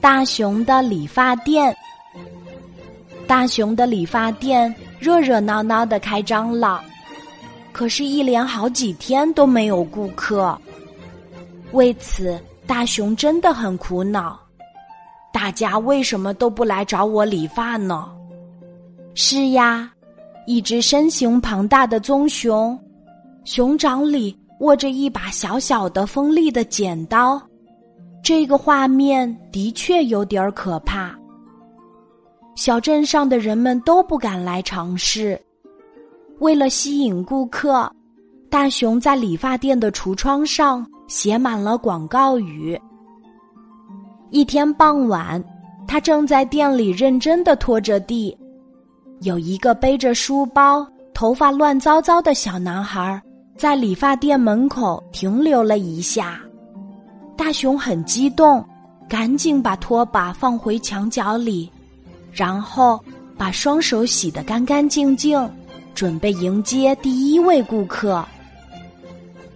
大熊的理发店。大熊的理发店热热闹闹的开张了，可是，一连好几天都没有顾客。为此，大熊真的很苦恼。大家为什么都不来找我理发呢？是呀，一只身形庞大的棕熊，熊掌里握着一把小小的锋利的剪刀。这个画面的确有点可怕。小镇上的人们都不敢来尝试。为了吸引顾客，大熊在理发店的橱窗上写满了广告语。一天傍晚，他正在店里认真的拖着地，有一个背着书包、头发乱糟糟的小男孩在理发店门口停留了一下。大熊很激动，赶紧把拖把放回墙角里，然后把双手洗得干干净净，准备迎接第一位顾客。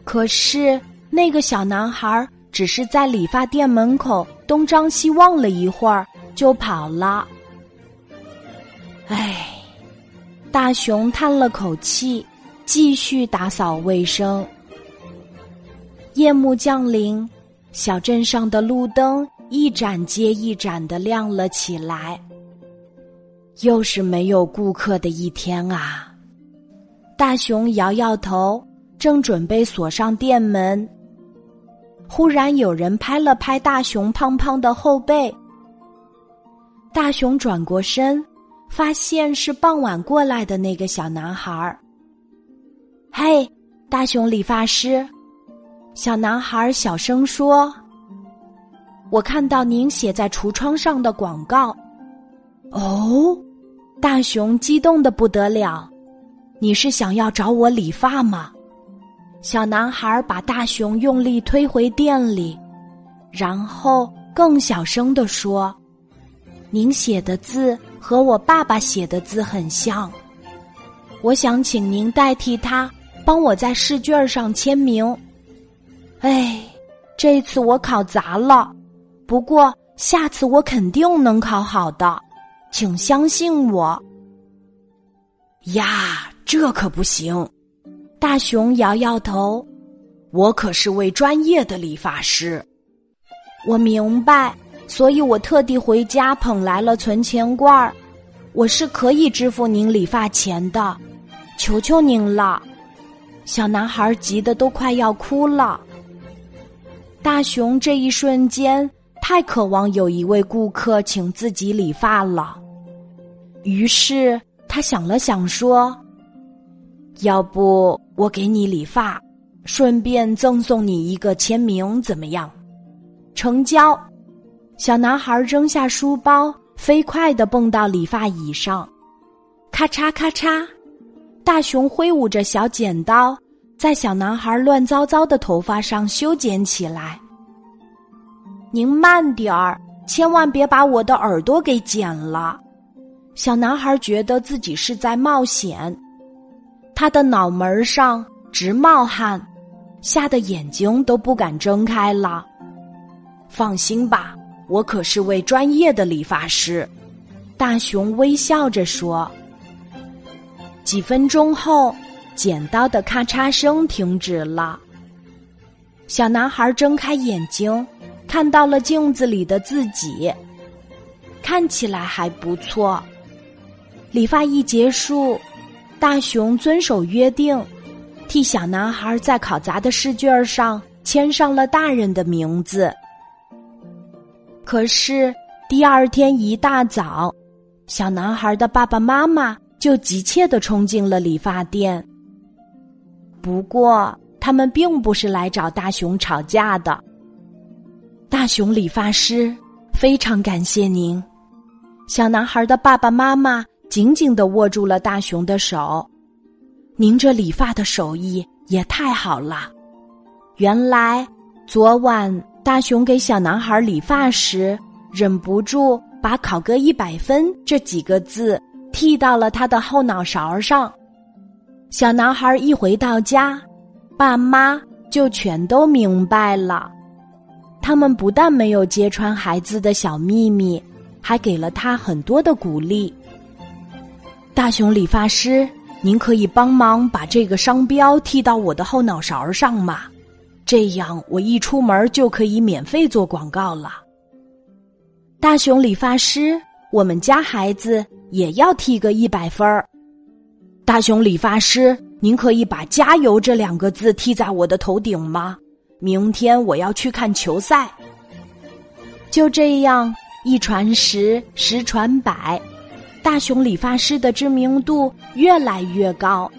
可是那个小男孩只是在理发店门口东张西望了一会儿，就跑了。唉，大熊叹了口气，继续打扫卫生。夜幕降临。小镇上的路灯一盏接一盏的亮了起来。又是没有顾客的一天啊！大熊摇摇头，正准备锁上店门，忽然有人拍了拍大熊胖胖的后背。大熊转过身，发现是傍晚过来的那个小男孩儿。嘿，大熊理发师。小男孩小声说：“我看到您写在橱窗上的广告。”哦，大熊激动的不得了。你是想要找我理发吗？小男孩把大熊用力推回店里，然后更小声的说：“您写的字和我爸爸写的字很像，我想请您代替他帮我在试卷上签名。”哎，这次我考砸了，不过下次我肯定能考好的，请相信我。呀，这可不行！大熊摇摇头，我可是位专业的理发师。我明白，所以我特地回家捧来了存钱罐儿，我是可以支付您理发钱的，求求您了！小男孩急得都快要哭了。大熊这一瞬间太渴望有一位顾客请自己理发了，于是他想了想说：“要不我给你理发，顺便赠送你一个签名，怎么样？”成交。小男孩扔下书包，飞快的蹦到理发椅上，咔嚓咔嚓，大熊挥舞着小剪刀。在小男孩乱糟糟的头发上修剪起来。您慢点儿，千万别把我的耳朵给剪了。小男孩觉得自己是在冒险，他的脑门上直冒汗，吓得眼睛都不敢睁开了。放心吧，我可是位专业的理发师。大熊微笑着说。几分钟后。剪刀的咔嚓声停止了。小男孩睁开眼睛，看到了镜子里的自己，看起来还不错。理发一结束，大熊遵守约定，替小男孩在考砸的试卷上签上了大人的名字。可是第二天一大早，小男孩的爸爸妈妈就急切的冲进了理发店。不过，他们并不是来找大熊吵架的。大熊理发师，非常感谢您。小男孩的爸爸妈妈紧紧的握住了大熊的手。您这理发的手艺也太好了。原来，昨晚大熊给小男孩理发时，忍不住把“考个一百分”这几个字剃到了他的后脑勺上。小男孩一回到家，爸妈就全都明白了。他们不但没有揭穿孩子的小秘密，还给了他很多的鼓励。大熊理发师，您可以帮忙把这个商标剃到我的后脑勺上吗？这样我一出门就可以免费做广告了。大熊理发师，我们家孩子也要剃个一百分儿。大熊理发师，您可以把“加油”这两个字剃在我的头顶吗？明天我要去看球赛。就这样，一传十，十传百，大熊理发师的知名度越来越高，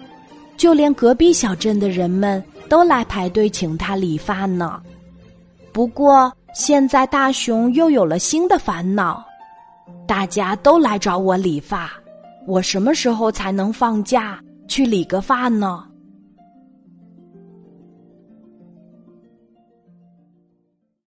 就连隔壁小镇的人们都来排队请他理发呢。不过，现在大熊又有了新的烦恼，大家都来找我理发，我什么时候才能放假去理个发呢？